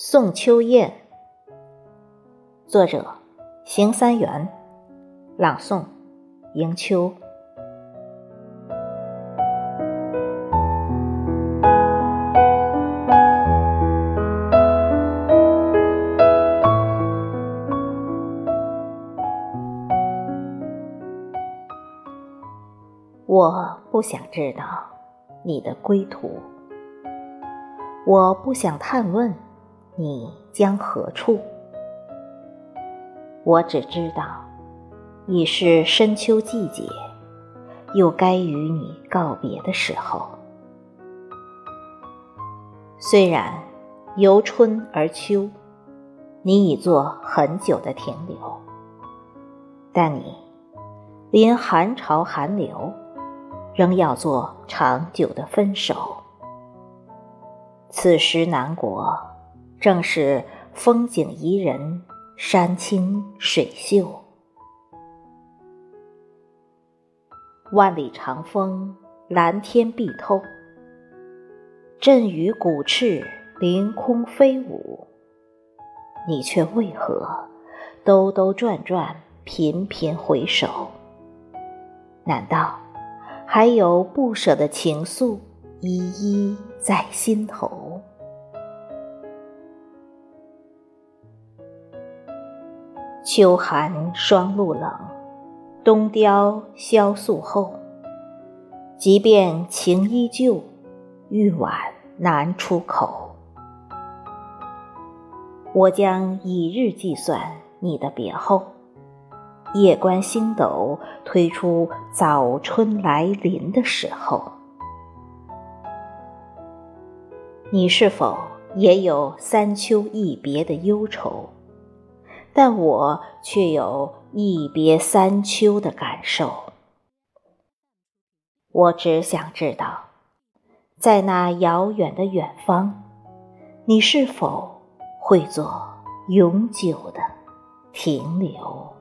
送秋雁，作者：邢三元，朗诵：迎秋。我不想知道你的归途，我不想探问。你将何处？我只知道，已是深秋季节，又该与你告别的时候。虽然由春而秋，你已做很久的停留，但你临寒潮寒流，仍要做长久的分手。此时南国。正是风景宜人，山清水秀。万里长风，蓝天碧透。阵雨鼓翅，凌空飞舞。你却为何兜兜转转，频频回首？难道还有不舍的情愫，依依在心头？秋寒霜露冷，冬凋萧素厚。即便情依旧，欲婉难出口。我将以日计算你的别后，夜观星斗，推出早春来临的时候。你是否也有三秋一别的忧愁？但我却有一别三秋的感受。我只想知道在那遥远的远方你是否会做永久的停留？